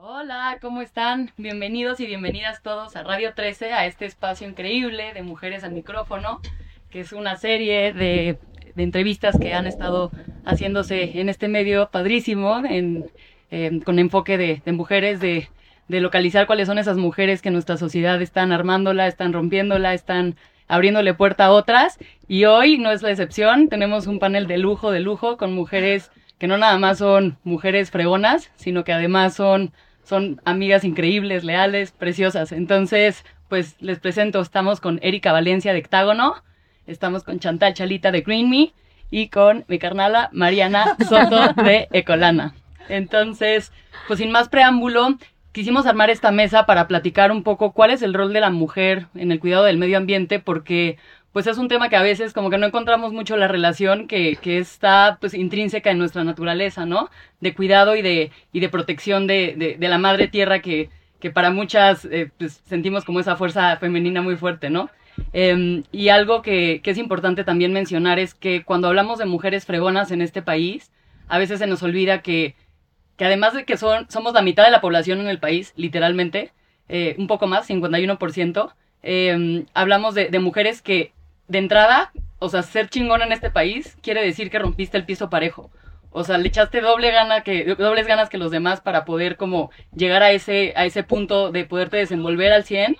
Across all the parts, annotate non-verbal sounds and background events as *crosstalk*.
Hola, ¿cómo están? Bienvenidos y bienvenidas todos a Radio 13, a este espacio increíble de Mujeres al Micrófono, que es una serie de, entrevistas que han estado haciéndose en este medio padrísimo, eh, con enfoque de, de mujeres, de, de localizar cuáles son esas mujeres que en nuestra sociedad están armándola, están rompiéndola, están abriéndole puerta a otras. Y hoy no es la excepción, tenemos un panel de lujo, de lujo, con mujeres que no nada más son mujeres fregonas, sino que además son, son amigas increíbles, leales, preciosas. Entonces, pues les presento, estamos con Erika Valencia de Hectágono, estamos con Chantal Chalita de Green Me y con mi carnala Mariana Soto *laughs* de Ecolana. Entonces, pues sin más preámbulo, quisimos armar esta mesa para platicar un poco cuál es el rol de la mujer en el cuidado del medio ambiente, porque pues es un tema que a veces como que no encontramos mucho la relación que, que está pues intrínseca en nuestra naturaleza, ¿no? De cuidado y de, y de protección de, de, la madre tierra que, que para muchas eh, pues, sentimos como esa fuerza femenina muy fuerte, ¿no? Eh, y algo que, que es importante también mencionar es que cuando hablamos de mujeres fregonas en este país, a veces se nos olvida que, que además de que son, somos la mitad de la población en el país, literalmente, eh, un poco más, 51%, eh, hablamos de, de mujeres que de entrada, o sea, ser chingón en este país quiere decir que rompiste el piso parejo. O sea, le echaste doble gana que, dobles ganas que los demás para poder como llegar a ese, a ese punto de poderte desenvolver al 100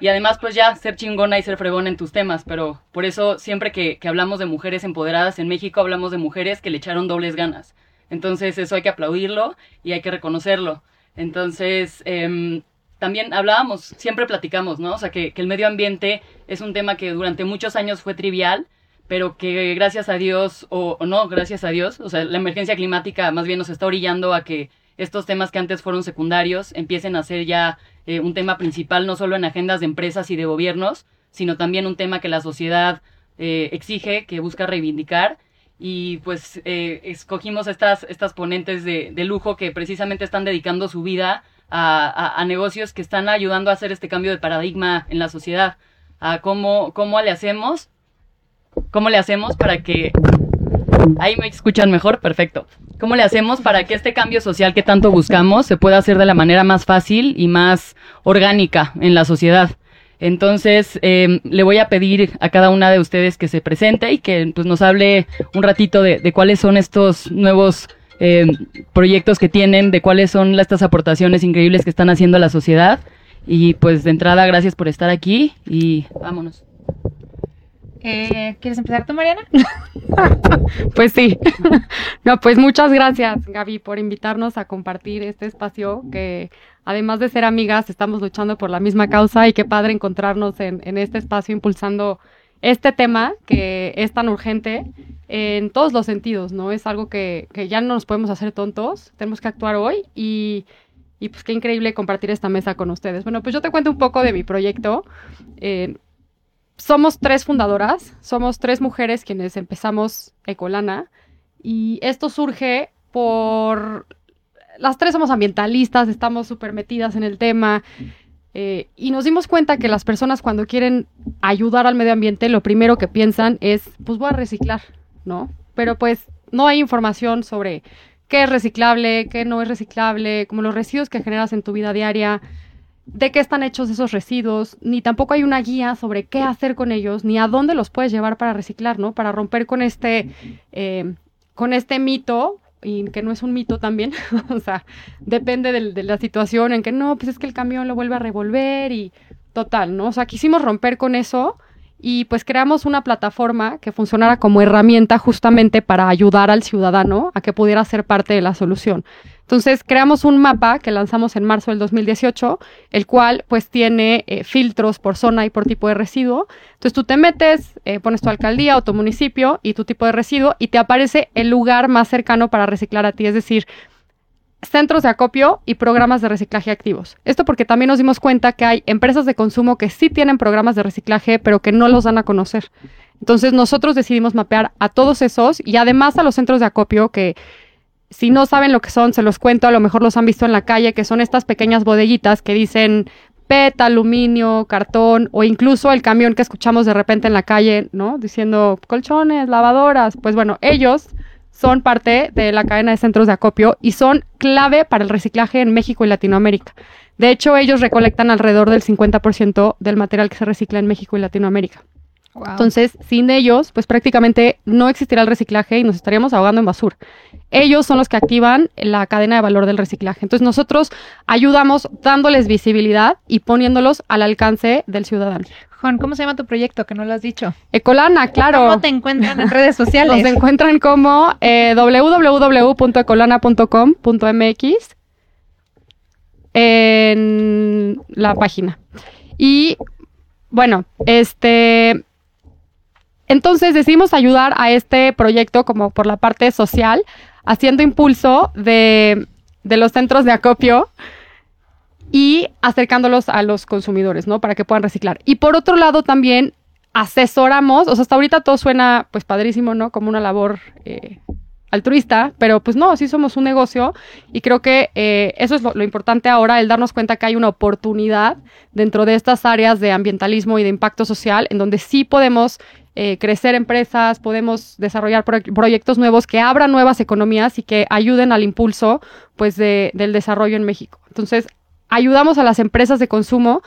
y además pues ya ser chingona y ser fregona en tus temas, pero por eso siempre que, que hablamos de mujeres empoderadas en México hablamos de mujeres que le echaron dobles ganas. Entonces eso hay que aplaudirlo y hay que reconocerlo. Entonces, eh, también hablábamos, siempre platicamos, ¿no? O sea, que, el medio ambiente es un tema que durante muchos años fue trivial, pero que gracias a Dios, o, o, no gracias a Dios, o sea, la emergencia climática más bien nos está orillando a que estos temas que antes fueron secundarios empiecen a ser ya eh, un tema principal, no solo en agendas de empresas y de gobiernos, sino también un tema que la sociedad eh, exige, que busca reivindicar. Y pues eh, escogimos estas, estas ponentes de, de lujo que precisamente están dedicando su vida a, a, negocios que están ayudando a hacer este cambio de paradigma en la sociedad. A cómo, cómo le hacemos, cómo le hacemos para que... Ahí me escuchan mejor, perfecto. ¿Cómo le hacemos para que este cambio social que tanto buscamos se pueda hacer de la manera más fácil y más orgánica en la sociedad? Entonces, eh, le voy a pedir a cada una de ustedes que se presente y que pues, nos hable un ratito de cuáles son estos nuevos eh, proyectos que tienen, de cuáles son estas aportaciones increíbles que están haciendo a la sociedad. Y pues de entrada, gracias por estar aquí y vámonos. Eh, ¿Quieres empezar tú, Mariana? *laughs* pues sí. *laughs* no, pues muchas gracias, Gaby, por invitarnos a compartir este espacio que, además de ser amigas, estamos luchando por la misma causa y qué padre encontrarnos en, en este espacio impulsando este tema que es tan urgente en todos los sentidos, ¿no? Es algo que, que ya no nos podemos hacer tontos, tenemos que actuar hoy y, y, pues qué increíble compartir esta mesa con ustedes. Bueno, pues yo te cuento un poco de mi proyecto. Eh, somos tres fundadoras, somos tres mujeres quienes empezamos Ecolana y esto surge por... Las tres somos ambientalistas, estamos súper metidas en el tema. Eh, y nos dimos cuenta que las personas cuando quieren ayudar al medio ambiente, lo primero que piensan es, pues voy a reciclar, ¿no? Pero pues no hay información sobre qué es reciclable, qué no es reciclable, como los residuos que generas en tu vida diaria, de qué están hechos esos residuos, ni tampoco hay una guía sobre qué hacer con ellos, ni a dónde los puedes llevar para reciclar, ¿no? Para romper con este, eh, con este mito y que no es un mito también, *laughs* o sea, depende de, de, la situación en que no, pues es que el camión lo vuelve a revolver y total, ¿no? O sea, quisimos romper con eso y pues creamos una plataforma que funcionara como herramienta justamente para ayudar al ciudadano a que pudiera ser parte de la solución. Entonces creamos un mapa que lanzamos en marzo del 2018, el cual pues tiene eh, filtros por zona y por tipo de residuo. Entonces tú te metes, eh, pones tu alcaldía o tu municipio y tu tipo de residuo y te aparece el lugar más cercano para reciclar a ti, es decir, centros de acopio y programas de reciclaje activos. Esto porque también nos dimos cuenta que hay empresas de consumo que sí tienen programas de reciclaje, pero que no los dan a conocer. Entonces nosotros decidimos mapear a todos esos y además a los centros de acopio que si no saben lo que son, se los cuento, a lo mejor los han visto en la calle, que son estas pequeñas bodeguitas que dicen PET, aluminio, cartón o incluso el camión que escuchamos de repente en la calle, ¿no? Diciendo colchones, lavadoras. Pues bueno, ellos son parte de la cadena de centros de acopio y son clave para el reciclaje en México y Latinoamérica. De hecho, ellos recolectan alrededor del 50% del material que se recicla en México y Latinoamérica. Wow. Entonces, sin ellos, pues prácticamente no existirá el reciclaje y nos estaríamos ahogando en basura. Ellos son los que activan la cadena de valor del reciclaje. Entonces, nosotros ayudamos dándoles visibilidad y poniéndolos al alcance del ciudadano. Juan, ¿cómo se llama tu proyecto? Que no lo has dicho. Ecolana, claro. ¿Cómo te encuentran en redes *laughs* sociales? Nos encuentran como eh, www.ecolana.com.mx en la página. Y bueno, este. Entonces decidimos ayudar a este proyecto como por la parte social, haciendo impulso de, los centros de acopio y acercándolos a los consumidores, ¿no? Para que puedan reciclar. Y por otro lado también asesoramos, o sea, hasta ahorita todo suena pues padrísimo, ¿no? Como una labor eh, altruista, pero pues no, sí somos un negocio y creo que eh, eso es lo, lo, importante ahora, el darnos cuenta que hay una oportunidad dentro de estas áreas de ambientalismo y de impacto social en donde sí podemos eh, crecer empresas, podemos desarrollar pro proyectos nuevos que abran nuevas economías y que ayuden al impulso pues de, del desarrollo en México. Entonces, ayudamos a las empresas de consumo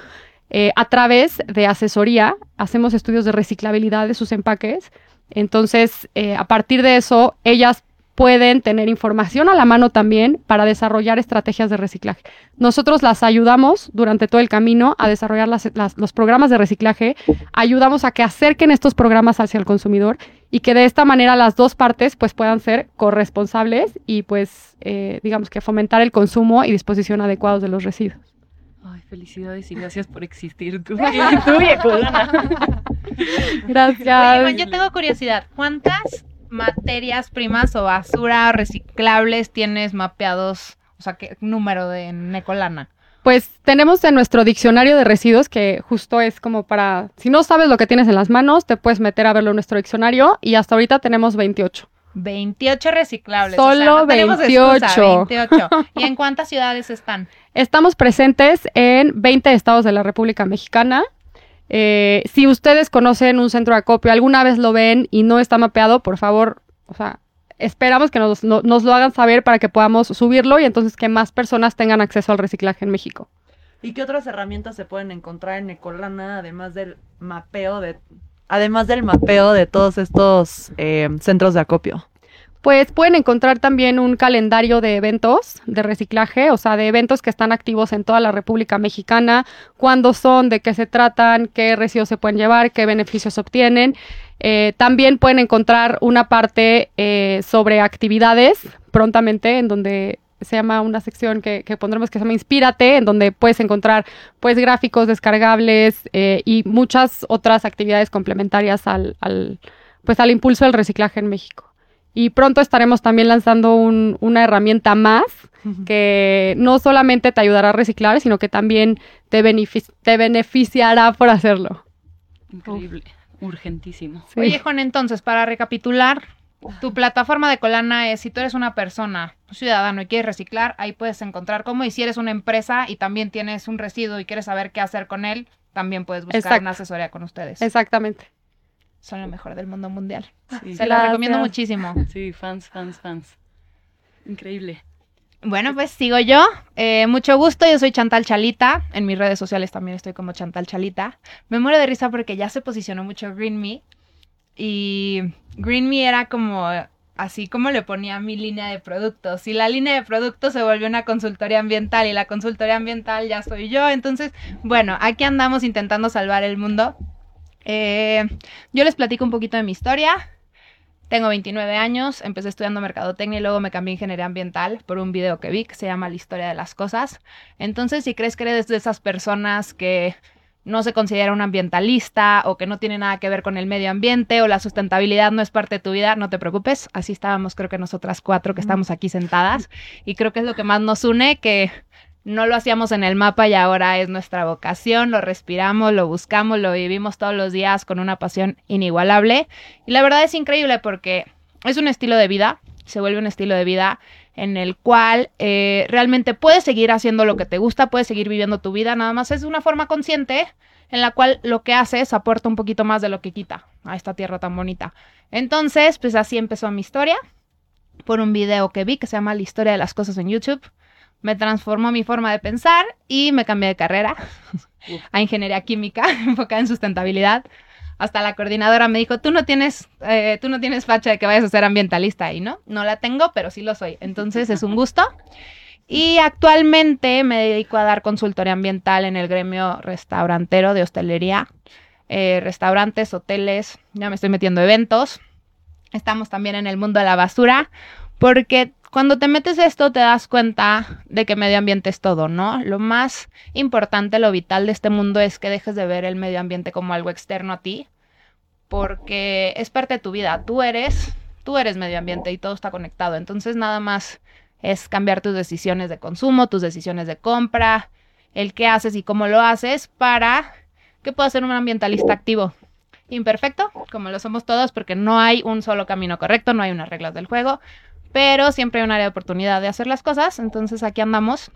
eh, a través de asesoría, hacemos estudios de reciclabilidad de sus empaques. Entonces, eh, a partir de eso, ellas pueden tener información a la mano también para desarrollar estrategias de reciclaje. Nosotros las ayudamos durante todo el camino a desarrollar las, las, los programas de reciclaje, ayudamos a que acerquen estos programas hacia el consumidor y que de esta manera las dos partes pues puedan ser corresponsables y pues eh, digamos que fomentar el consumo y disposición adecuados de los residuos. Ay, felicidades y gracias por existir tú, tú y. *laughs* Gracias. Oye, yo tengo curiosidad, ¿cuántas materias primas o basura reciclables tienes mapeados? O sea, ¿qué número de Necolana? Pues tenemos en nuestro diccionario de residuos, que justo es como para, si no sabes lo que tienes en las manos, te puedes meter a verlo en nuestro diccionario y hasta ahorita tenemos 28. 28 reciclables. Solo o sea, no 28. Excusa, 28. ¿Y en *laughs* cuántas ciudades están? Estamos presentes en 20 estados de la República Mexicana. Eh, si ustedes conocen un centro de acopio, alguna vez lo ven y no está mapeado, por favor, o sea, esperamos que nos, no, nos, lo hagan saber para que podamos subirlo y entonces que más personas tengan acceso al reciclaje en México. ¿Y qué otras herramientas se pueden encontrar en Ecolana además del mapeo de además del mapeo de todos estos eh, centros de acopio? Pues pueden encontrar también un calendario de eventos de reciclaje, o sea, de eventos que están activos en toda la República Mexicana, cuándo son, de qué se tratan, qué residuos se pueden llevar, qué beneficios obtienen. Eh, también pueden encontrar una parte eh, sobre actividades prontamente en donde se llama una sección que, que, pondremos que se llama Inspírate, en donde puedes encontrar pues gráficos descargables eh, y muchas otras actividades complementarias al, al, pues, al impulso del reciclaje en México. Y pronto estaremos también lanzando un, una herramienta más uh -huh. que no solamente te ayudará a reciclar, sino que también te, benefic te beneficiará por hacerlo. Increíble, Uf. urgentísimo. Sí. Oye, Juan, entonces, para recapitular, tu plataforma de Colana es si tú eres una persona, un ciudadano y quieres reciclar, ahí puedes encontrar cómo. Y si eres una empresa y también tienes un residuo y quieres saber qué hacer con él, también puedes buscar Exacto. una asesoría con ustedes. Exactamente. Son lo mejor del mundo mundial. Sí. *laughs* Se la recomiendo muchísimo. Sí, fans, fans, fans. Increíble. Bueno, pues sigo yo. Eh, mucho gusto, yo soy Chantal Chalita. En mis redes sociales también estoy como Chantal Chalita. Me muero de risa porque ya se posicionó mucho Green Me. Y Green Me era como así como le ponía mi línea de productos. Y la línea de productos se volvió una consultoría ambiental y la consultoría ambiental ya soy yo. Entonces, bueno, aquí andamos intentando salvar el mundo. Eh, yo les platico un poquito de mi historia. Tengo 29 años, empecé estudiando mercadotecnia y luego me cambié a ingeniería ambiental por un video que vi que se llama La historia de las cosas. Entonces, si crees que eres de esas personas que no se considera un ambientalista o que no tiene nada que ver con el medio ambiente o la sustentabilidad no es parte de tu vida, no te preocupes. Así estábamos, creo que nosotras cuatro que estamos aquí sentadas y creo que es lo que más nos une, que no lo hacíamos en el mapa y ahora es nuestra vocación, lo respiramos, lo buscamos, lo vivimos todos los días con una pasión inigualable. Y la verdad es increíble porque es un estilo de vida, se vuelve un estilo de vida en el cual eh, realmente puedes seguir haciendo lo que te gusta, puedes seguir viviendo tu vida, nada más es de una forma consciente en la cual lo que haces aporta un poquito más de lo que quita a esta tierra tan bonita. Entonces, pues así empezó mi historia. por un video que vi que se llama La historia de las cosas en YouTube. Me transformó mi forma de pensar y me cambié de carrera a ingeniería química *laughs* enfocada en sustentabilidad. Hasta la coordinadora me dijo, tú no tienes, eh, tú no tienes facha de que vayas a ser ambientalista y no, no la tengo, pero sí lo soy. Entonces es un gusto. Y actualmente me dedico a dar consultoría ambiental en el gremio restaurantero de hostelería, eh, restaurantes, hoteles, ya me estoy metiendo eventos. Estamos también en el mundo de la basura, porque cuando te metes esto te das cuenta de que medio ambiente es todo, ¿no? Lo más importante, lo vital de este mundo es que dejes de ver el medio ambiente como algo externo a ti, porque es parte de tu vida. Tú eres, tú eres medio ambiente y todo está conectado. Entonces nada más es cambiar tus decisiones de consumo, tus decisiones de compra, el qué haces y cómo lo haces para que puedas ser un ambientalista activo. Imperfecto, como lo somos todos, porque no hay un solo camino correcto, no hay unas reglas del juego pero siempre hay un área de oportunidad de hacer las cosas, entonces aquí andamos.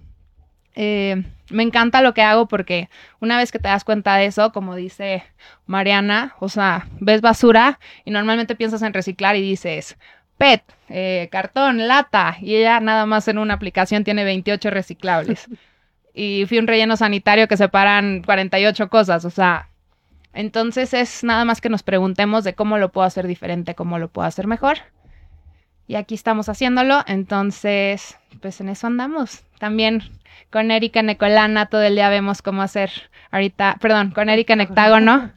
Eh, me encanta lo que hago porque una vez que te das cuenta de eso, como dice Mariana, o sea, ves basura y normalmente piensas en reciclar y dices PET, eh, cartón, lata, y ella nada más en una aplicación tiene 28 reciclables. *laughs* y fui un relleno sanitario que separan 48 cosas, o sea, entonces es nada más que nos preguntemos de cómo lo puedo hacer diferente, cómo lo puedo hacer mejor y aquí estamos haciéndolo, entonces, pues en eso andamos. También con Erika Necolana todo el día vemos cómo hacer, ahorita, perdón, con Erika Nectágono,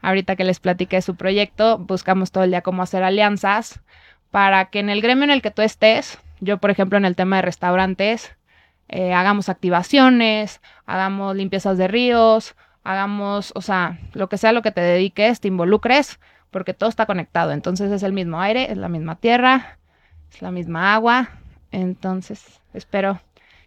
ahorita que les platiqué su proyecto, buscamos todo el día cómo hacer alianzas para que en el gremio en el que tú estés, yo por ejemplo en el tema de restaurantes, eh, hagamos activaciones, hagamos limpiezas de ríos, hagamos, o sea, lo que sea lo que te dediques, te involucres, porque todo está conectado. Entonces es el mismo aire, es la misma tierra, es la misma agua. Entonces, espero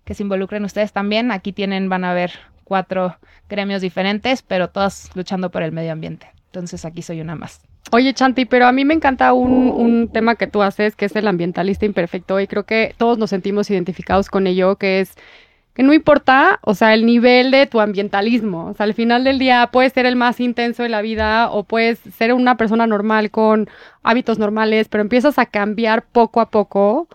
que se involucren ustedes también. Aquí tienen, van a ver cuatro gremios diferentes, pero todas luchando por el medio ambiente. Entonces, aquí soy una más. Oye, Chanti, pero a mí me encanta un, un, tema que tú haces, que es el ambientalista imperfecto, y creo que todos nos sentimos identificados con ello, que es que no importa, o sea, el nivel de tu ambientalismo, o sea, al final del día puedes ser el más intenso de la vida o puedes ser una persona normal con hábitos normales, pero empiezas a cambiar poco a poco,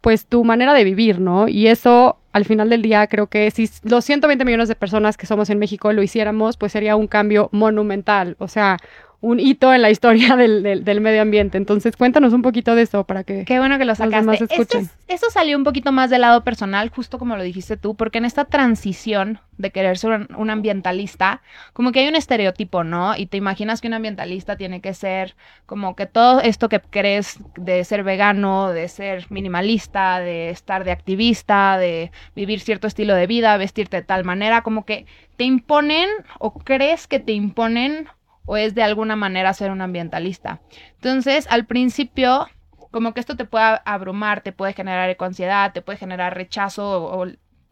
pues tu manera de vivir, ¿no? Y eso, al final del día, creo que si los 120 millones de personas que somos en México lo hiciéramos, pues sería un cambio monumental, o sea, un hito en la historia *laughs* del, del, medio ambiente. Entonces, cuéntanos un poquito de eso para que Qué bueno que lo sacaste. Los escuchen. eso salió un poquito más del lado personal, justo como lo dijiste tú, porque en esta transición de querer ser un, ambientalista, como que hay un estereotipo, ¿no? Y te imaginas que un ambientalista tiene que ser como que todo esto que crees de ser vegano, de ser minimalista, de estar de activista, de vivir cierto estilo de vida, vestirte de tal manera, como que te imponen o crees que te imponen o es de alguna manera ser un ambientalista. Entonces, al principio, como que esto te puede abrumar, te puede generar ecoansiedad, te puede generar rechazo o,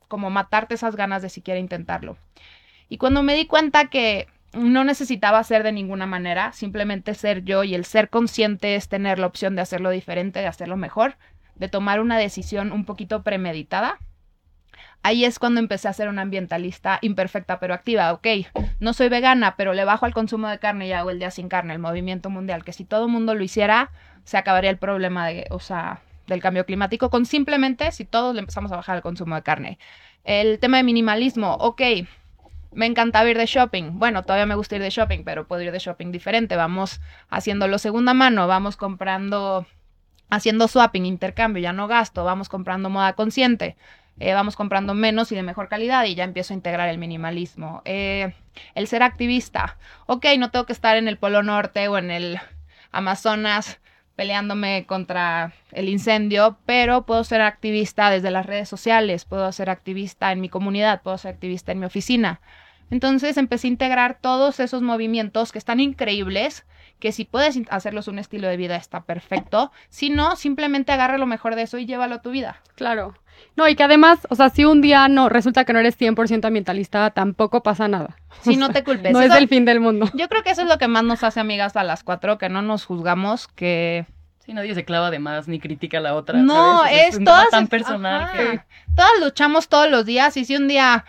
como matarte esas ganas de siquiera intentarlo. Y cuando me di cuenta que no necesitaba ser de ninguna manera, simplemente ser yo y el ser consciente es tener la opción de hacerlo diferente, de hacerlo mejor, de tomar una decisión un poquito premeditada, ahí es cuando empecé a ser una ambientalista imperfecta pero activa. Ok, no soy vegana, pero le bajo al consumo de carne y hago el día sin carne, el movimiento mundial, que si todo el mundo lo hiciera, se acabaría el problema de, o sea, del cambio climático con simplemente si todos le empezamos a bajar el consumo de carne. El tema de minimalismo, ok, me encanta ir de shopping. Bueno, todavía me gusta ir de shopping, pero puedo ir de shopping diferente. Vamos haciéndolo segunda mano, vamos comprando, haciendo swapping, intercambio, ya no gasto, vamos comprando moda consciente. Eh, vamos comprando menos y de mejor calidad y ya empiezo a integrar el minimalismo. Eh, el ser activista. Ok, no tengo que estar en el Polo Norte o en el Amazonas peleándome contra el incendio, pero puedo ser activista desde las redes sociales, puedo ser activista en mi comunidad, puedo ser activista en mi oficina. Entonces empecé a integrar todos esos movimientos que están increíbles, que si puedes hacerlos un estilo de vida está perfecto, si no, simplemente agarra lo mejor de eso y llévalo a tu vida. Claro. No, y que además, o sea, si un día no resulta que no eres 100% ambientalista, tampoco pasa nada. Si no te culpes. No es el fin del mundo. Yo creo que eso es lo que más nos hace amigas a las cuatro, que no nos juzgamos, que... Sí, nadie se clava de más ni critica a la otra. No, es, es todas... tan personal que... Todas luchamos todos los días y si un día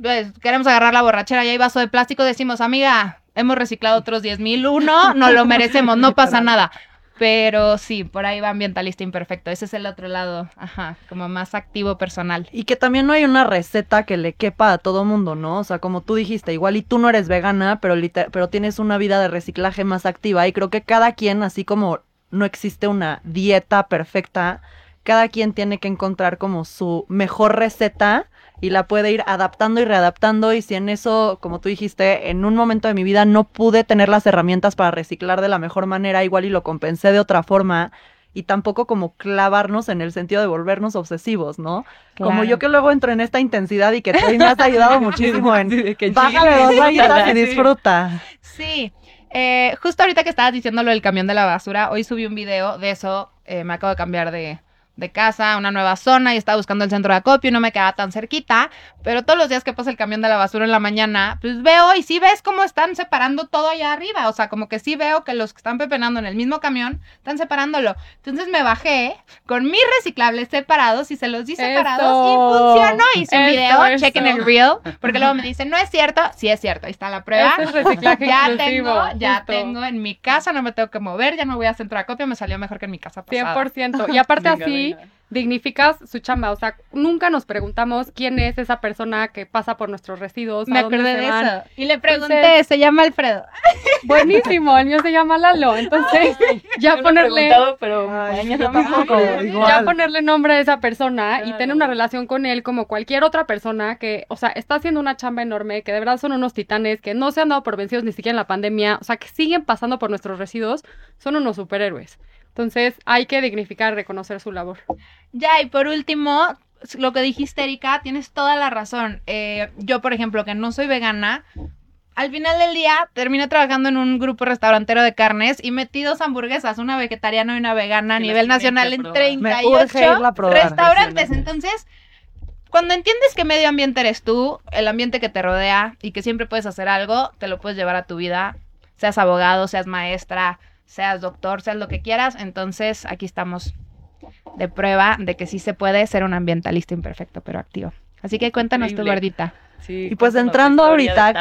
pues, queremos agarrar la borrachera y hay vaso de plástico, decimos, amiga, hemos reciclado otros 10 mil, uno, no lo merecemos, no pasa nada Pero sí, por ahí va ambientalista imperfecto. Ese es el otro lado, ajá, como más activo personal. Y que también no hay una receta que le quepa a todo mundo, ¿no? O sea, como tú dijiste, igual y tú no eres vegana, pero, pero tienes una vida de reciclaje más activa. Y creo que cada quien, así como no existe una dieta perfecta, cada quien tiene que encontrar como su mejor receta y la puede ir adaptando y readaptando. Y si en eso, como tú dijiste, en un momento de mi vida no pude tener las herramientas para reciclar de la mejor manera, igual y lo compensé de otra forma. Y tampoco como clavarnos en el sentido de volvernos obsesivos, ¿no? Como yo que luego entro en esta intensidad y que tú me has ayudado *laughs* muchísimo en Sí, bájale dos rayitas y *laughs* disfruta. Sí. Eh, justo ahorita que estabas diciendo lo del camión de la basura, hoy subí un video de eso. eh, me acabo de cambiar de, de casa a una nueva zona y estaba buscando el centro de acopio y no me quedaba tan cerquita. Pero todos los días que pasa el camión de la basura en la mañana, pues veo y sí ves cómo están separando todo allá arriba. O sea, como que sí veo que los que están pepenando en el mismo camión están separándolo. Entonces me bajé con mis reciclables separados y se los di separados y funcionó. Hice un Eso, video, eso. chequen el reel, porque luego me dicen, no es cierto. Sí es cierto, ahí está la prueba Ese es reciclaje ya inclusivo. tengo, ya justo. tengo en mi casa, no me tengo que mover, ya no voy a centro de acopio, me salió mejor que en mi casa pasada. 100%. Y *laughs* aparte Venga, así, dignificas su chamba. O sea, nunca nos preguntamos quién es esa persona que pasa por nuestros residuos. Me acordé de van. eso. Y le pregunté, Entonces- se llama Alfredo. *laughs* Buenísimo, el mío se llama Lalo. Entonces, *laughs* ya ponerle... preguntado, pero Ay, mañana yo me tampoco, pongo. igual. Ya ponerle nombre a esa persona y tener una relación con él como cualquier otra persona que, o sea, está haciendo una chamba enorme, que de verdad son unos titanes, que no se han dado por vencidos ni siquiera en la pandemia, o sea, que siguen pasando por nuestros residuos, son unos superhéroes. Entonces, hay que dignificar, reconocer su labor. Ya, y por último, lo que dijiste, Erika, tienes toda la razón. Eh, yo, por ejemplo, que no soy vegana, al final del día terminé trabajando en un grupo restaurantero de carnes y metí dos hamburguesas, una vegetariana y una vegana a nivel nacional en probar. Me 38 urge irla a probar. restaurantes. Entonces, cuando entiendes que medio ambiente eres tú, el ambiente que te rodea y que siempre puedes hacer algo, te lo puedes llevar a tu vida, seas abogado, seas maestra, seas doctor, seas lo que quieras. Entonces, aquí estamos de prueba de que sí se puede ser un ambientalista imperfecto, pero activo. Así que cuéntanos tu gordita. Sí, Y pues entrando ahorita-.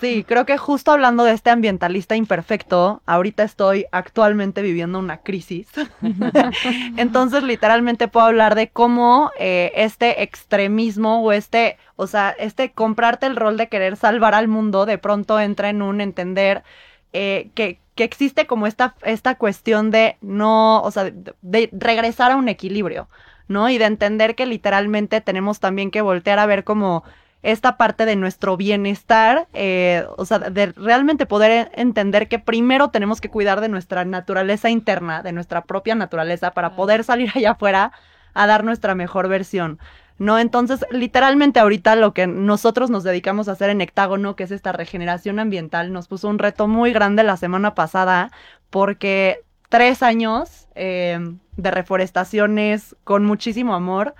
Sí, creo que justo hablando de este ambientalista imperfecto, ahorita estoy actualmente viviendo una crisis. *laughs* Entonces, literalmente puedo hablar de cómo eh, este extremismo o este, o sea, este comprarte el rol de querer salvar al mundo, de pronto entra en un entender eh, que, que existe como esta, esta cuestión de no, o sea, de, de regresar a un equilibrio, ¿no? Y de entender que literalmente tenemos también que voltear a ver como esta parte de nuestro bienestar, eh, o sea, de realmente poder entender que primero tenemos que cuidar de nuestra naturaleza interna, de nuestra propia naturaleza, para poder salir *laughs* allá afuera a dar nuestra mejor versión. ¿No? Entonces, literalmente ahorita lo que nosotros nos dedicamos a hacer en Hectágono, que es esta regeneración ambiental, nos puso un reto muy grande la semana pasada, porque tres años eh, de reforestaciones con muchísimo amor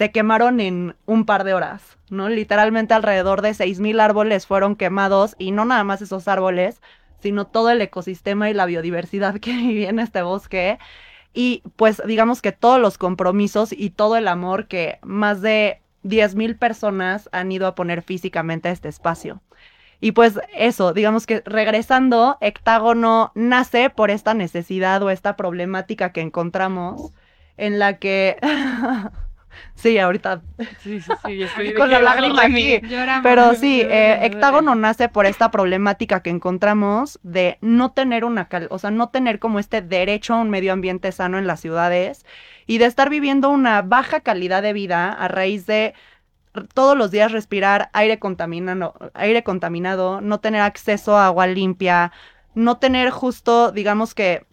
se quemaron en un par de horas, ¿no? Literalmente alrededor de 6.000 árboles fueron quemados y no nada más esos árboles, sino todo el ecosistema y la biodiversidad *laughs* que vivía en este bosque. Y pues digamos que todos los compromisos y todo el amor que más de 10.000 personas han ido a poner físicamente a este espacio. Y pues eso, digamos que regresando, Hectágono nace por esta necesidad o esta problemática que encontramos en la que... *laughs* sí, ahorita Sí, sí, sí. Estoy *laughs* con la lágrima aquí. Lloramos. Pero sí, eh. Hectágono nace por esta problemática que encontramos de no tener una, cal- o sea, no tener como este derecho a un medio ambiente sano en las ciudades y de estar viviendo una baja calidad de vida a raíz de todos los días respirar aire contaminado, aire contaminado, no tener acceso a agua limpia, no tener justo, digamos que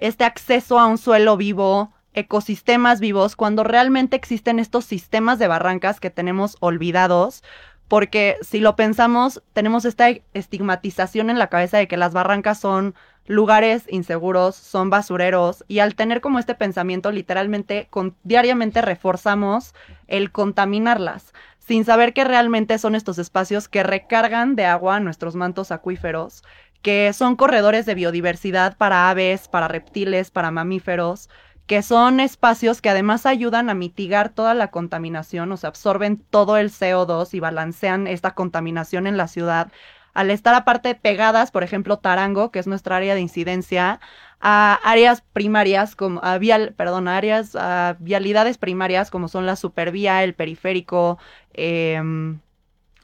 este acceso a un suelo vivo, ecosistemas vivos, cuando realmente existen estos sistemas de barrancas que tenemos olvidados, porque si lo pensamos, tenemos esta estigmatización en la cabeza de que las barrancas son lugares inseguros, son basureros, y al tener como este pensamiento, literalmente, diariamente reforzamos el contaminarlas, sin saber que realmente son estos espacios que recargan de agua nuestros mantos acuíferos, que son corredores de biodiversidad para aves, para reptiles, para mamíferos, que son espacios que además ayudan a mitigar toda la contaminación, o sea, absorben todo el CO2 y balancean esta contaminación en la ciudad, al estar aparte pegadas, por ejemplo, Tarango, que es nuestra área de incidencia, a áreas primarias, como a vial, perdón, áreas, a vialidades primarias, como son la supervía, el periférico, em,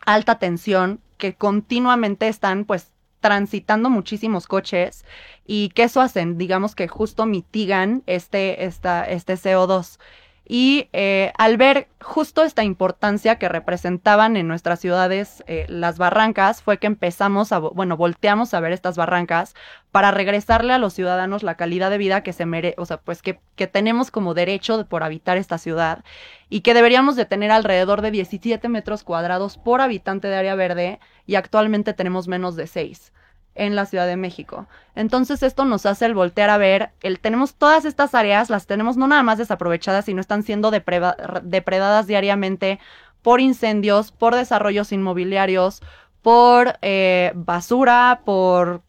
alta tensión, que continuamente están pues transitando muchísimos coches y que eso hacen, digamos que justo mitigan este, esta, este CO2. Y eh, al ver justo esta importancia que representaban en nuestras ciudades eh, las barrancas, fue que empezamos a, bueno, volteamos a ver estas barrancas para regresarle a los ciudadanos la calidad de vida que se merece, o sea, pues que, que tenemos como derecho por habitar esta ciudad y que deberíamos de tener alrededor de 17 metros cuadrados por habitante de área verde y actualmente tenemos menos de 6 en la Ciudad de México. Entonces esto nos hace el voltear a ver, el, tenemos todas estas áreas, las tenemos no nada más desaprovechadas, sino están siendo depredadas diariamente por incendios, por desarrollos inmobiliarios, por eh, basura, por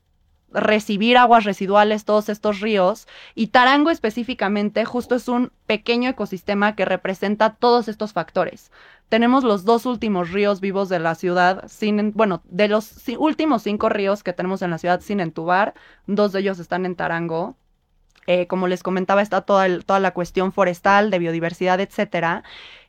recibir aguas residuales, todos estos ríos. Y Tarango específicamente justo es un pequeño ecosistema que representa todos estos factores. Tenemos los dos últimos ríos vivos de la ciudad, sin, bueno, de los últimos cinco ríos que tenemos en la ciudad sin entubar, dos de ellos están en Tarango. Eh, como les comentaba, está toda, toda la cuestión forestal, de biodiversidad, etcétera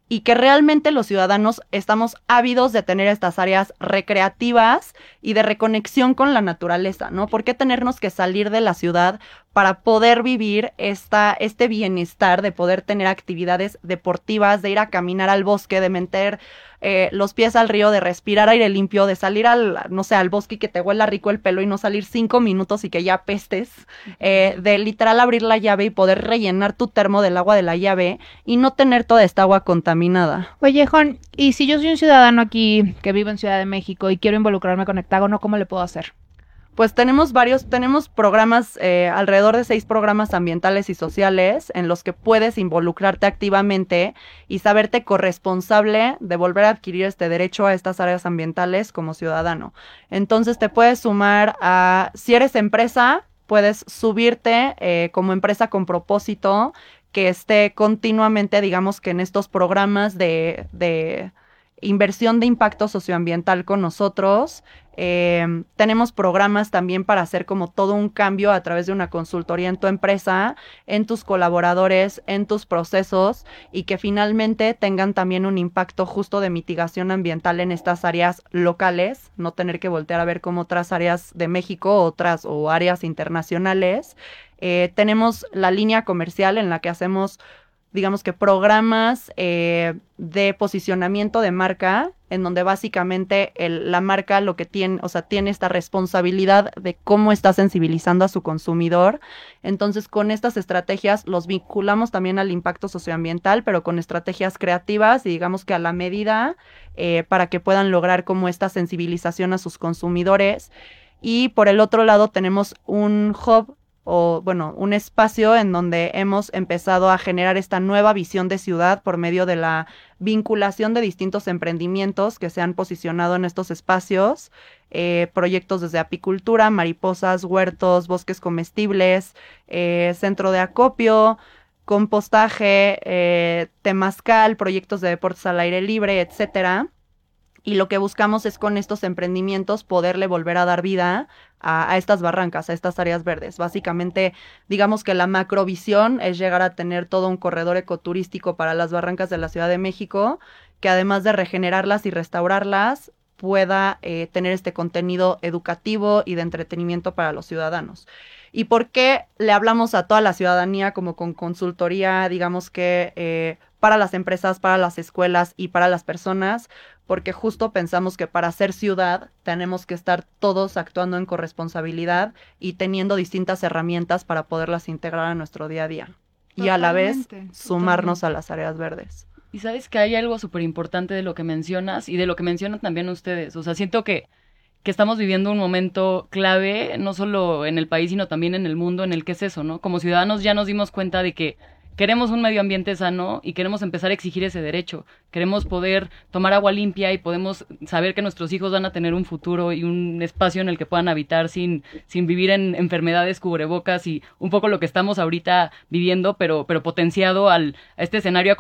y que realmente los ciudadanos estamos ávidos de tener estas áreas recreativas y de reconexión con la naturaleza, ¿no? ¿Por qué tenernos que salir de la ciudad para poder vivir esta, este bienestar, de poder tener actividades deportivas, de ir a caminar al bosque, de meter eh, los pies al río, de respirar aire limpio, de salir al, no sé, al bosque y que te huela rico el pelo y no salir cinco minutos y que ya pestes, eh, de literal abrir la llave y poder rellenar tu termo del agua de la llave y no tener toda esta agua contaminada. Oye, Juan, y si yo soy un ciudadano aquí que vivo en Ciudad de México y quiero involucrarme con Hectágono, ¿cómo le puedo hacer? Pues tenemos varios, tenemos programas, eh, alrededor de seis programas ambientales y sociales en los que puedes involucrarte activamente y saberte corresponsable de volver a adquirir este derecho a estas áreas ambientales como ciudadano. Entonces te puedes sumar a, si eres empresa, puedes subirte eh, como empresa con propósito que esté continuamente, digamos que en estos programas de, de inversión de impacto socioambiental con nosotros. Em, tenemos programas también para hacer como todo un cambio a través de una consultoría en tu empresa, en tus colaboradores, en tus procesos y que finalmente tengan también un impacto justo de mitigación ambiental en estas áreas locales, no tener que voltear a ver como otras áreas de México, otras o áreas internacionales. Eh, tenemos la línea comercial en la que hacemos digamos que programas eh, de posicionamiento de marca, en donde básicamente la marca lo que tiene, o sea, tiene esta responsabilidad de cómo está sensibilizando a su consumidor. Entonces, con estas estrategias los vinculamos también al impacto socioambiental, pero con estrategias creativas y digamos que a la medida eh, para que puedan lograr como esta sensibilización a sus consumidores. Y por el otro lado tenemos un hub o bueno, un espacio en donde hemos empezado a generar esta nueva visión de ciudad por medio de la vinculación de distintos emprendimientos que se han posicionado en estos espacios, eh, proyectos desde apicultura, mariposas, huertos, bosques comestibles, eh, centro de acopio, compostaje, eh, temazcal, proyectos de deportes al aire libre, etcétera. Y lo que buscamos es con estos emprendimientos poderle volver a dar vida a, estas barrancas, a estas áreas verdes. Básicamente, digamos que la macrovisión es llegar a tener todo un corredor ecoturístico para las barrancas de la Ciudad de México, que además de regenerarlas y restaurarlas, pueda eh, tener este contenido educativo y de entretenimiento para los ciudadanos. ¿Y por qué le hablamos a toda la ciudadanía como con consultoría, digamos que eh, para las empresas, para las escuelas y para las personas? Porque justo pensamos que para ser ciudad tenemos que estar todos actuando en corresponsabilidad y teniendo distintas herramientas para poderlas integrar a nuestro día a día. y a la vez sumarnos a las áreas verdes. Y sabes que hay algo súper importante de lo que mencionas y de lo que mencionan también ustedes. O sea, siento que, que estamos viviendo un momento clave, no solo en el país, sino también en el mundo, en el que es eso, ¿no? Como ciudadanos ya nos dimos cuenta de que queremos un medio ambiente sano y queremos empezar a exigir ese derecho. Queremos poder tomar agua limpia y podemos saber que nuestros hijos van a tener un futuro y un espacio en el que puedan habitar sin, sin vivir en enfermedades, cubrebocas y un poco lo que estamos ahorita viviendo, pero, pero potenciado al, a este escenario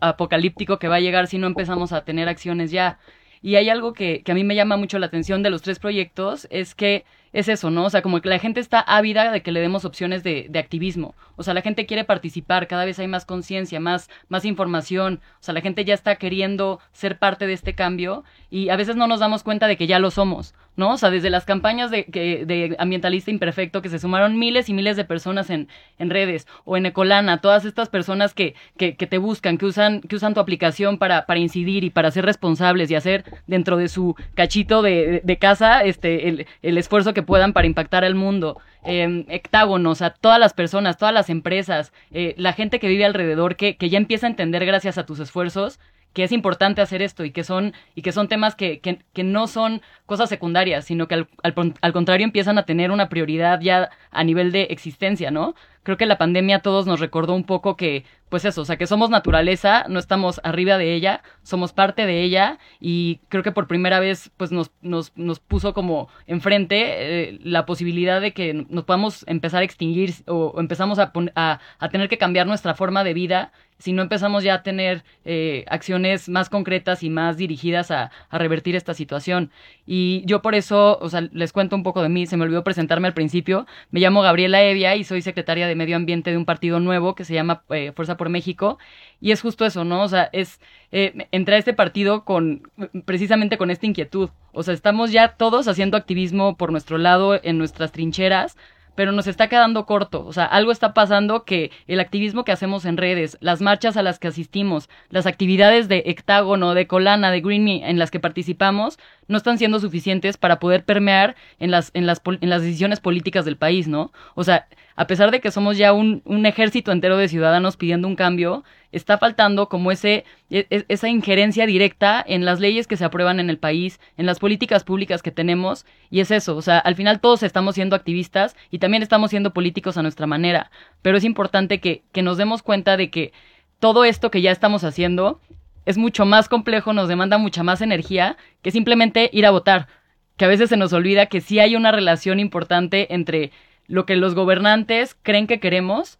apocalíptico que va a llegar si no empezamos a tener acciones ya. Y hay algo que, que a mí me llama mucho la atención de los tres proyectos, es que es eso, ¿no? O sea, como que la gente está ávida de que le demos opciones de, de activismo. O sea, la gente quiere participar, cada vez hay más conciencia, más, más información. O sea, la gente ya está queriendo ser parte de este cambio y a veces no nos damos cuenta de que ya lo somos, ¿no? O sea, desde las campañas de, que, de ambientalista imperfecto, que se sumaron miles y miles de personas en, en redes, o en Ecolana, todas estas personas que, que, que te buscan, que usan, que usan tu aplicación para, para incidir y para ser responsables y hacer dentro de su cachito de, de casa este, el, el esfuerzo que puedan para impactar al mundo. Eh, hectágonos, a todas las personas, todas las empresas, eh, la gente que vive alrededor, que, que ya empieza a entender gracias a tus esfuerzos que es importante hacer esto y que son, y que son temas que, que, que no son cosas secundarias, sino que al, al, al, contrario empiezan a tener una prioridad ya a nivel de existencia, ¿no? Creo que la pandemia a todos nos recordó un poco que, pues eso, o sea, que somos naturaleza, no estamos arriba de ella, somos parte de ella y creo que por primera vez, pues nos, nos, nos puso como enfrente eh, la posibilidad de que nos podamos empezar a extinguir o, empezamos a, a, a tener que cambiar nuestra forma de vida si no empezamos ya a tener eh, acciones más concretas y más dirigidas a, a, revertir esta situación. Y yo por eso, o sea, les cuento un poco de mí, se me olvidó presentarme al principio, me llamo Gabriela Evia y soy secretaria de Medio Ambiente de un partido nuevo que se llama eh, Fuerza por México, y es justo eso, ¿no? O sea, es, eh, entré a este partido con, precisamente con esta inquietud, o sea, estamos ya todos haciendo activismo por nuestro lado, en nuestras trincheras, pero nos está quedando corto. O sea, algo está pasando que el activismo que hacemos en redes, las marchas a las que asistimos, las actividades de Hectágono, de Colana, de Green Me en las que participamos, no están siendo suficientes para poder permear en las, en las, en las decisiones políticas del país, ¿no? O sea, a pesar de que somos ya un, ejército entero de ciudadanos pidiendo un cambio, está faltando como ese, esa injerencia directa en las leyes que se aprueban en el país, en las políticas públicas que tenemos, y es eso, o sea, al final todos estamos siendo activistas y también estamos siendo políticos a nuestra manera, pero es importante que, que nos demos cuenta de que todo esto que ya estamos haciendo es mucho más complejo, nos demanda mucha más energía que simplemente ir a votar, que a veces se nos olvida que sí hay una relación importante entre lo que los gobernantes creen que queremos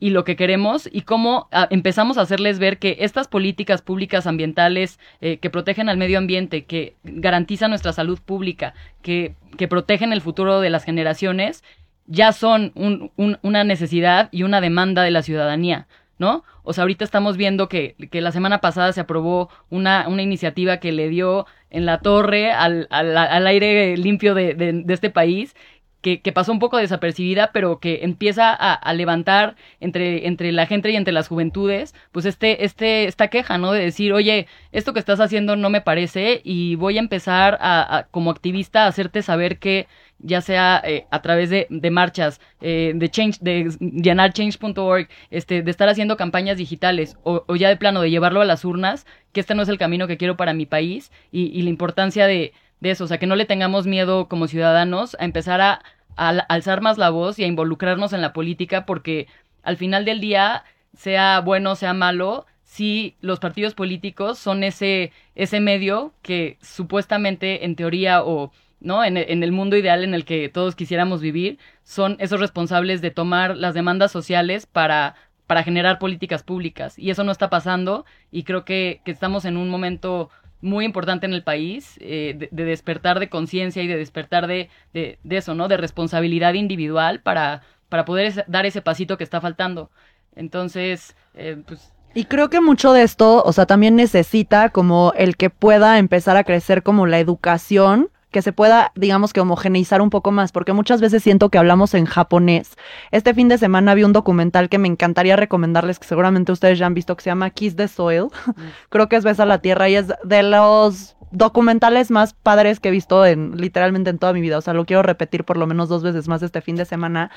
y lo que queremos y cómo a, empezamos a hacerles ver que estas políticas públicas ambientales eh, que protegen al medio ambiente, que garantizan nuestra salud pública, que, que protegen el futuro de las generaciones, ya son un, un, una necesidad y una demanda de la ciudadanía. ¿no? O sea, ahorita estamos viendo que, que la semana pasada se aprobó una, una, iniciativa que le dio en la torre al, al, al aire limpio de, de este país que, que, pasó un poco desapercibida, pero que empieza a, levantar entre, entre la gente y entre las juventudes, pues este, este, esta queja, ¿no? De decir, oye, esto que estás haciendo no me parece y voy a empezar a, como activista a hacerte saber que ya sea eh, a través de, de marchas, eh, de change, de llenar change.org, este, de estar haciendo campañas digitales o, o, ya de plano de llevarlo a las urnas, que este no es el camino que quiero para mi país y la importancia de, de eso, o sea, que no le tengamos miedo como ciudadanos a empezar a, alzar más la voz y a involucrarnos en la política porque al final del día, sea bueno, sea malo, si los partidos políticos son ese, ese medio que supuestamente en teoría o ¿no? En, en, el mundo ideal en el que todos quisiéramos vivir, son esos responsables de tomar las demandas sociales para, para generar políticas públicas. Y eso no está pasando y creo que, que estamos en un momento muy importante en el país, eh, de, de, despertar de conciencia y de despertar de, de, de, eso, ¿no? De responsabilidad individual para, para poder dar ese pasito que está faltando. Entonces, eh, pues y creo que mucho de esto, o sea, también necesita como el que pueda empezar a crecer como la educación que se pueda, digamos que homogeneizar un poco más, porque muchas veces siento que hablamos en japonés. Este fin de semana vi un documental que me encantaría recomendarles, que seguramente ustedes ya han visto, que se llama Kiss the Soil. Mm. *laughs* Creo que es Besa la Tierra y es de los documentales más padres que he visto en literalmente en toda mi vida. O sea, lo quiero repetir por lo menos dos veces más este fin de semana,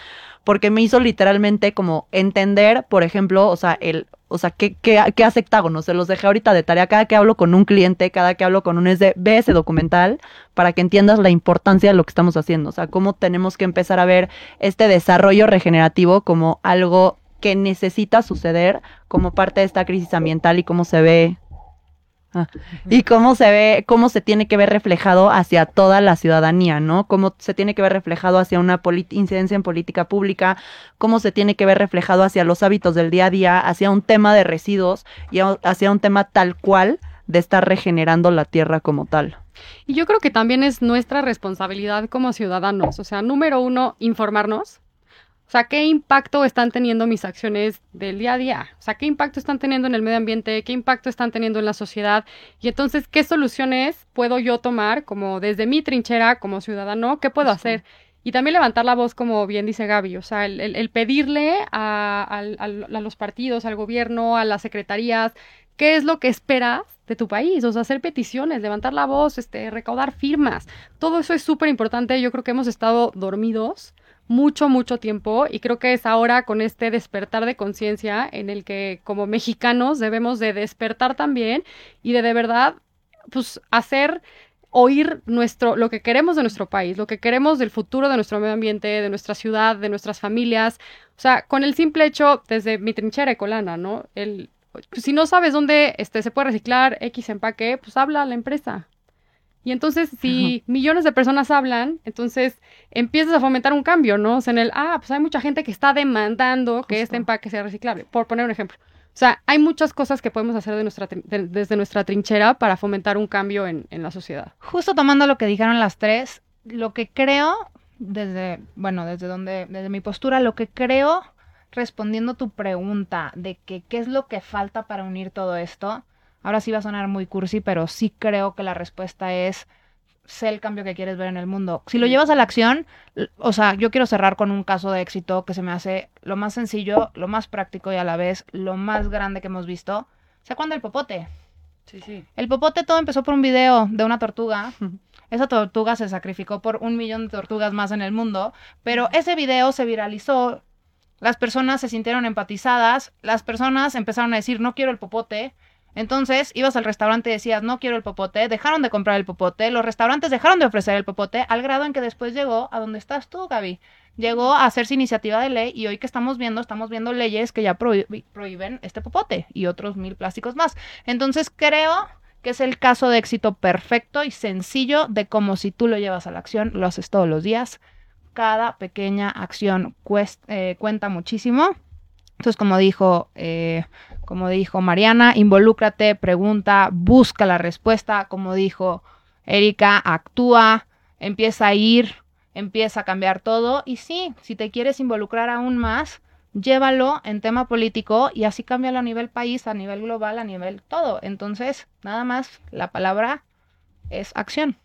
porque me hizo literalmente como entender, por ejemplo, o sea, el, o sea, ¿qué, qué, qué hace Hectágono? Se los dejé ahorita de tarea. Cada que hablo con un cliente, cada que hablo con un SD, ve ese documental para que entiendas la importancia de lo que estamos haciendo. O sea, cómo tenemos que empezar a ver este desarrollo regenerativo como algo que necesita suceder como parte de esta crisis ambiental y cómo se ve Ah, y cómo se ve, cómo se tiene que ver reflejado hacia toda la ciudadanía, ¿no? Cómo se tiene que ver reflejado hacia una incidencia en política pública, cómo se tiene que ver reflejado hacia los hábitos del día a día, hacia un tema de residuos y hacia un tema tal cual de estar regenerando la tierra como tal. Y yo creo que también es nuestra responsabilidad como ciudadanos. O sea, número uno, informarnos. O sea, ¿qué impacto están teniendo mis acciones del día a día? O sea, ¿qué impacto están teniendo en el medio ambiente? ¿Qué impacto están teniendo en la sociedad? Y entonces, ¿qué soluciones puedo yo tomar como desde mi trinchera como ciudadano? ¿Qué puedo hacer? Y también levantar la voz, como bien dice Gaby, o sea, el, el- el pedirle a los partidos, al gobierno, a las secretarías, qué es lo que esperas de tu país, o sea, hacer peticiones, levantar la voz, este, recaudar firmas. Todo eso es súper importante. Yo creo que hemos estado dormidos mucho, mucho tiempo y creo que es ahora con este despertar de conciencia en el que como mexicanos debemos de despertar también y de de verdad, pues, hacer oír nuestro, lo que queremos de nuestro país, lo que queremos del futuro de nuestro medio ambiente, de nuestra ciudad, de nuestras familias. O sea, con el simple hecho, desde mi trinchera ecolana, ¿no? El, si no sabes dónde este, se puede reciclar X empaque, pues habla a la empresa. Y entonces, si millones de personas hablan, entonces empiezas a fomentar un cambio, ¿no? O sea, en el, ah, pues hay mucha gente que está demandando que este empaque sea reciclable, por poner un ejemplo. O sea, hay muchas cosas que podemos hacer de nuestra, de- desde nuestra trinchera para fomentar un cambio en, en la sociedad. Justo tomando lo que dijeron las tres, lo que creo, desde, bueno, desde donde, desde mi postura, lo que creo, respondiendo tu pregunta de que qué es lo que falta para unir todo esto, ahora sí va a sonar muy cursi, pero sí creo que la respuesta es sé el cambio que quieres ver en el mundo. Si lo llevas a la acción, o sea, yo quiero cerrar con un caso de éxito que se me hace lo más sencillo, lo más práctico y a la vez lo más grande que hemos visto. ¿Se acuerdan del popote? Sí, sí. El popote todo empezó por un video de una tortuga. Esa tortuga se sacrificó por un millón de tortugas más en el mundo, pero ese video se viralizó. Las personas se sintieron empatizadas, las personas empezaron a decir no quiero el popote. Entonces ibas al restaurante y decías no quiero el popote, dejaron de comprar el popote, los restaurantes dejaron de ofrecer el popote, al grado en que después llegó a donde estás tú, Gaby. Llegó a hacerse iniciativa de ley y hoy que estamos viendo, estamos viendo leyes que ya prohí- prohíben este popote y otros mil plásticos más. Entonces creo que es el caso de éxito perfecto y sencillo de cómo si tú lo llevas a la acción, lo haces todos los días. Cada pequeña acción cuest- eh, cuenta muchísimo. Entonces, como dijo, eh, como dijo Mariana, involúcrate, pregunta, busca la respuesta. Como dijo Erika, actúa, empieza a ir, empieza a cambiar todo. Y sí, si te quieres involucrar aún más, llévalo en tema político y así cámbialo a nivel país, a nivel global, a nivel todo. Entonces, nada más, la palabra es acción.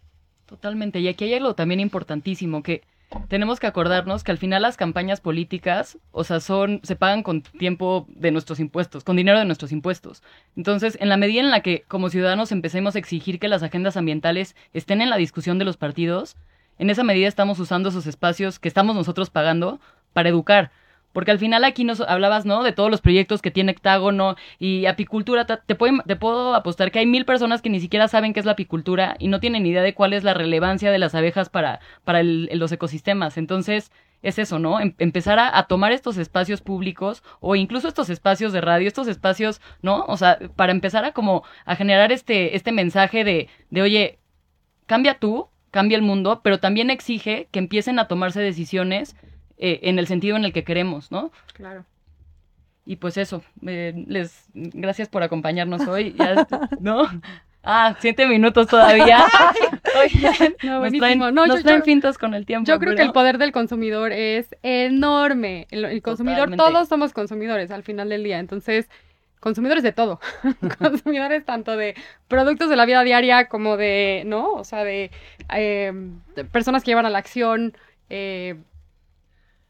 Totalmente. Y aquí hay algo también importantísimo que tenemos que acordarnos que al final las campañas políticas, o sea, son, se pagan con tiempo de nuestros impuestos, con dinero de nuestros impuestos. Entonces, en la medida en la que como ciudadanos empecemos a exigir que las agendas ambientales estén en la discusión de los partidos, en esa medida estamos usando esos espacios que estamos nosotros pagando para educar. Porque al final aquí nos hablabas, ¿no? De todos los proyectos que tiene Hectágono y apicultura. Te puedo, te puedo apostar que hay mil personas que ni siquiera saben qué es la apicultura y no tienen idea de cuál es la relevancia de las abejas para, para los ecosistemas. Entonces, es eso, ¿no? Em- empezar a, a tomar estos espacios públicos o incluso estos espacios de radio, estos espacios, ¿no? O sea, para empezar a como a generar este, este mensaje de, de, oye, cambia tú, cambia el mundo, pero también exige que empiecen a tomarse decisiones eh, en el sentido en el que queremos, ¿no? Claro. Y pues eso, eh, les gracias por acompañarnos hoy, *laughs* ya, ¿no? Ah, siete minutos todavía. *laughs* Oigan, No, nos traen, No, nos yo- traen yo- fintas con el tiempo. Yo creo que el poder del consumidor es enorme. El, el consumidor, Totalmente. todos somos consumidores al final del día. Entonces, consumidores de todo. *laughs* consumidores tanto de productos de la vida diaria como de, ¿no? O sea, de, eh, de personas que llevan a la acción, eh,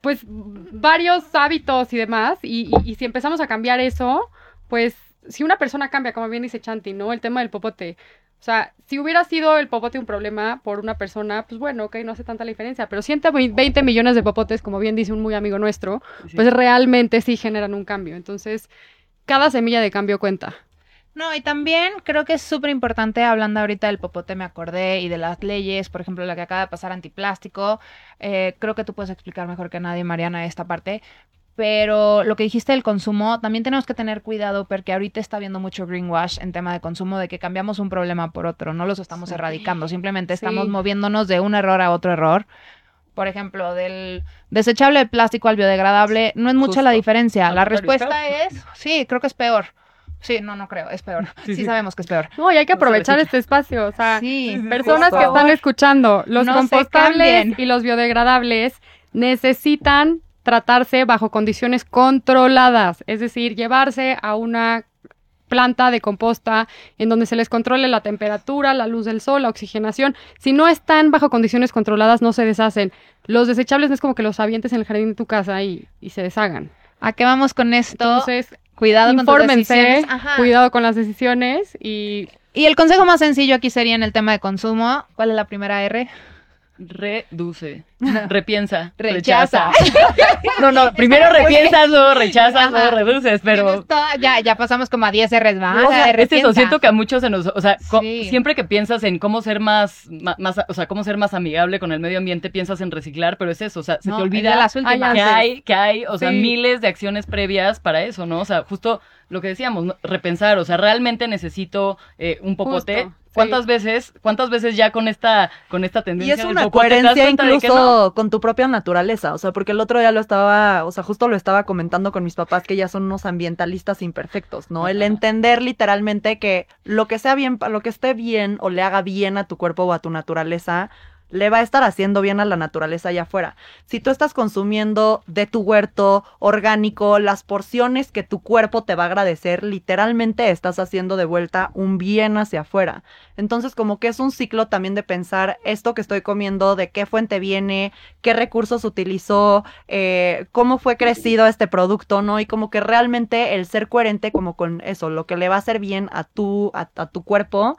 pues varios hábitos y demás. Y, y- y si empezamos a cambiar eso, pues si una persona cambia, como bien dice Chanti, ¿no? El tema del popote. O sea, si hubiera sido el popote un problema por una persona, pues bueno, ok, no hace tanta la diferencia. Pero 120 millones de popotes, como bien dice un muy amigo nuestro, Sí. pues realmente sí generan un cambio. Entonces, cada semilla de cambio cuenta. No, y también creo que es súper importante, hablando ahorita del popote, me acordé, y de las leyes, por ejemplo, la que acaba de pasar antiplástico. eh, creo que tú puedes explicar mejor que nadie, Mariana, esta parte. Pero lo que dijiste del consumo, también tenemos que tener cuidado porque ahorita está habiendo mucho greenwash en tema de consumo, de que cambiamos un problema por otro, no los estamos Sí. erradicando, simplemente Sí. estamos moviéndonos de un error a otro error. Por ejemplo, del desechable de plástico al biodegradable, no es mucha la diferencia. La respuesta es, *laughs* sí, creo que es peor. Sí, no, no creo, es peor. *laughs* Sí, Sí, sí. sabemos que es peor. No, y hay que se aprovechar este espacio. O sea, Sí, personas que están escuchando, los No compostables y los biodegradables necesitan tratarse bajo condiciones controladas, es decir, llevarse a una planta de composta en donde se les controle la temperatura, la luz del sol, la oxigenación. Si no están bajo condiciones controladas, no se deshacen. Los desechables no es como que los avientes en el jardín de tu casa y, y se deshagan. ¿A qué vamos con esto? Entonces, Cuidado con tus infórmense, decisiones. Ajá. cuidado con las decisiones y Y el consejo más sencillo aquí sería en el tema de consumo. ¿Cuál es la primera R? Reduce, *laughs* repiensa, Rechaza. rechaza. No, no, *laughs* primero repiensas, luego rechazas, luego reduces, pero... Toda- ya, ya pasamos como a 10 R's, ¿va? O sea, es eso, siento que a muchos se nos, o sea, Sí. siempre que piensas en cómo ser más, ma- más, o sea, cómo ser más amigable con el medio ambiente, piensas en reciclar, pero es eso, o sea, se No, te olvida de las últimas. que hay, que hay, o sea, Sí. miles de acciones previas para eso, ¿no? O sea, justo lo que decíamos, repensar, o sea, realmente necesito eh, un popote. Justo, sí. ¿Cuántas veces, cuántas veces ya con esta, con esta Y tendencia es del una coherencia incluso no? con tu propia naturaleza, o sea, porque el otro día lo estaba, o sea, justo lo estaba comentando con mis papás que ya son unos ambientalistas imperfectos, ¿no? El entender literalmente que lo que sea bien, lo que esté bien o le haga bien a tu cuerpo o a tu naturaleza, le va a estar haciendo bien a la naturaleza allá afuera. Si tú estás consumiendo de tu huerto orgánico las porciones que tu cuerpo te va a agradecer, literalmente estás haciendo de vuelta un bien hacia afuera. Entonces, como que es un ciclo también de pensar esto que estoy comiendo, de qué fuente viene, qué recursos utilizó, eh, cómo fue crecido este producto, ¿no? Y como que realmente el ser coherente como con eso, lo que le va a hacer bien a tu, a, a tu cuerpo,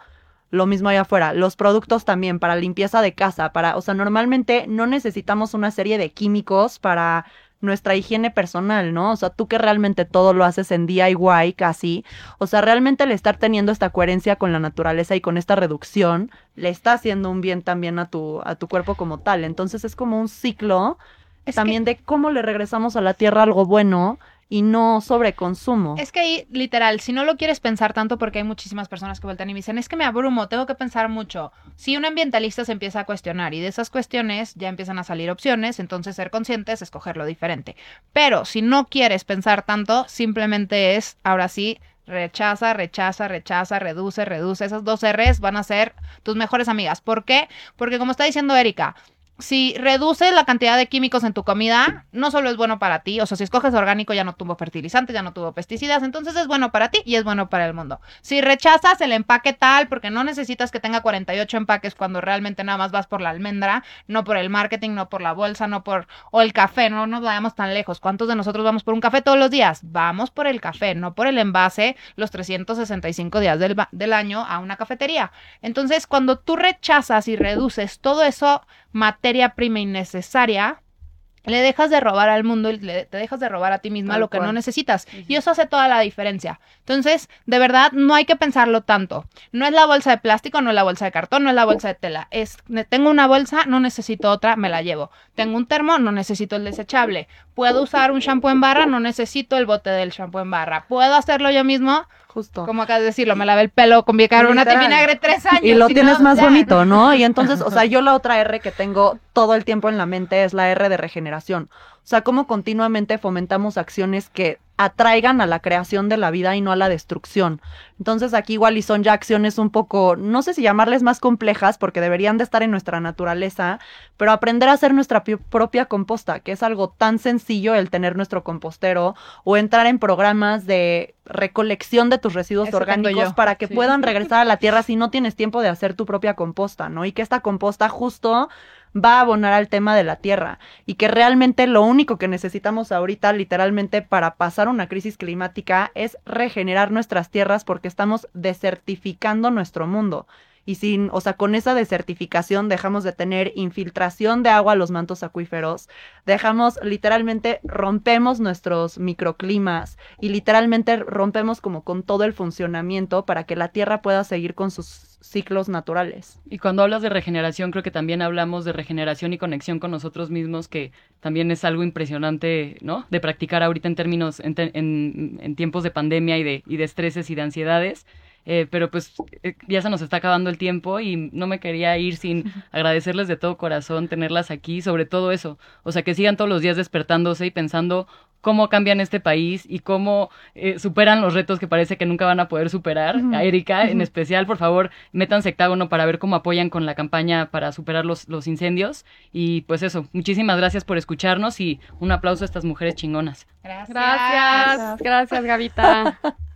lo mismo allá afuera. Los productos también para limpieza de casa, para, o sea, normalmente no necesitamos una serie de químicos para nuestra higiene personal, ¿no? O sea, tú que realmente todo lo haces en DIY casi, o sea, realmente el estar teniendo esta coherencia con la naturaleza y con esta reducción le está haciendo un bien también a tu a tu cuerpo como tal. Entonces es como un ciclo Es también de cómo le regresamos a la tierra algo bueno y no sobreconsumo. Es que literal, si no lo quieres pensar tanto, porque hay muchísimas personas que vueltan y me dicen, es que me abrumo, tengo que pensar mucho. Si un ambientalista se empieza a cuestionar y de esas cuestiones ya empiezan a salir opciones, entonces ser consciente es escoger lo diferente. Pero si no quieres pensar tanto, simplemente es, ahora sí, rechaza, rechaza, rechaza, reduce, reduce. Esas dos R's van a ser tus mejores amigas. ¿Por qué? Porque como está diciendo Erika, si reduces la cantidad de químicos en tu comida, no solo es bueno para ti, o sea, si escoges orgánico ya no tuvo fertilizantes, ya no tuvo pesticidas, entonces es bueno para ti y es bueno para el mundo. Si rechazas el empaque tal, porque no necesitas que tenga 48 empaques cuando realmente nada más vas por la almendra, no por el marketing, no por la bolsa, no por, o el café, no nos vayamos tan lejos. ¿Cuántos de nosotros vamos por un café todos los días? Vamos por el café, no por el envase los 365 días del, año a una cafetería. Entonces, cuando tú rechazas y reduces todo eso, materia prima innecesaria, le dejas de robar al mundo y le- te dejas de robar a ti misma Tal lo que no necesitas. Y eso hace toda la diferencia. Entonces, de verdad, no hay que pensarlo tanto. No es la bolsa de plástico, no es la bolsa de cartón, no es la bolsa de tela. Es, tengo una bolsa, no necesito otra, me la llevo. Tengo un termo, no necesito el desechable. Puedo usar un shampoo en barra, no necesito el bote del shampoo en barra. Puedo hacerlo yo mismo, Justo. como acabas de decirlo, me lavé el pelo con bicarbonato y vinagre tres años. Y lo tienes no, más ya. bonito, ¿no? Y entonces, o sea, *laughs* yo la otra R que tengo todo el tiempo en la mente es la R de regeneración. O sea, cómo continuamente fomentamos acciones que atraigan a la creación de la vida y no a la destrucción. Entonces aquí igual y son ya acciones un poco, no sé si llamarles más complejas porque deberían de estar en nuestra naturaleza, pero aprender a hacer nuestra pi- propia composta, que es algo tan sencillo el tener nuestro compostero o entrar en programas de recolección de tus residuos Eso orgánicos para que sí. puedan regresar a la tierra si no tienes tiempo de hacer tu propia composta, ¿no? Y que esta composta justo va a abonar al tema de la tierra y que realmente lo único que necesitamos ahorita literalmente para pasar una crisis climática es regenerar nuestras tierras porque estamos desertificando nuestro mundo. Y sin, o sea, con esa desertificación dejamos de tener infiltración de agua a los mantos acuíferos, dejamos, literalmente rompemos nuestros microclimas y literalmente rompemos como con todo el funcionamiento para que la tierra pueda seguir con sus ciclos naturales. Y cuando hablas de regeneración, creo que también hablamos de regeneración y conexión con nosotros mismos, que también es algo impresionante, ¿no? De practicar ahorita en términos, en, te- en- en tiempos de pandemia y de, y de estreses y de ansiedades. Eh, pero pues eh, ya se nos está acabando el tiempo y no me quería ir sin *laughs* agradecerles de todo corazón tenerlas aquí, sobre todo eso. O sea, que sigan todos los días despertándose y pensando cómo cambian este país y cómo eh, superan los retos que parece que nunca van a poder superar. A Erika, en especial, por favor, métanse octágono para ver cómo apoyan con la campaña para superar los, los incendios. Y pues eso, muchísimas gracias por escucharnos y un aplauso a estas mujeres chingonas. Gracias. Gracias, gracias, Gavita. *laughs*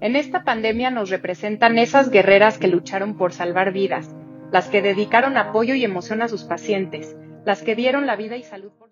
En esta pandemia nos representan esas guerreras que lucharon por salvar vidas, las que dedicaron apoyo y emoción a sus pacientes, las que dieron la vida y salud por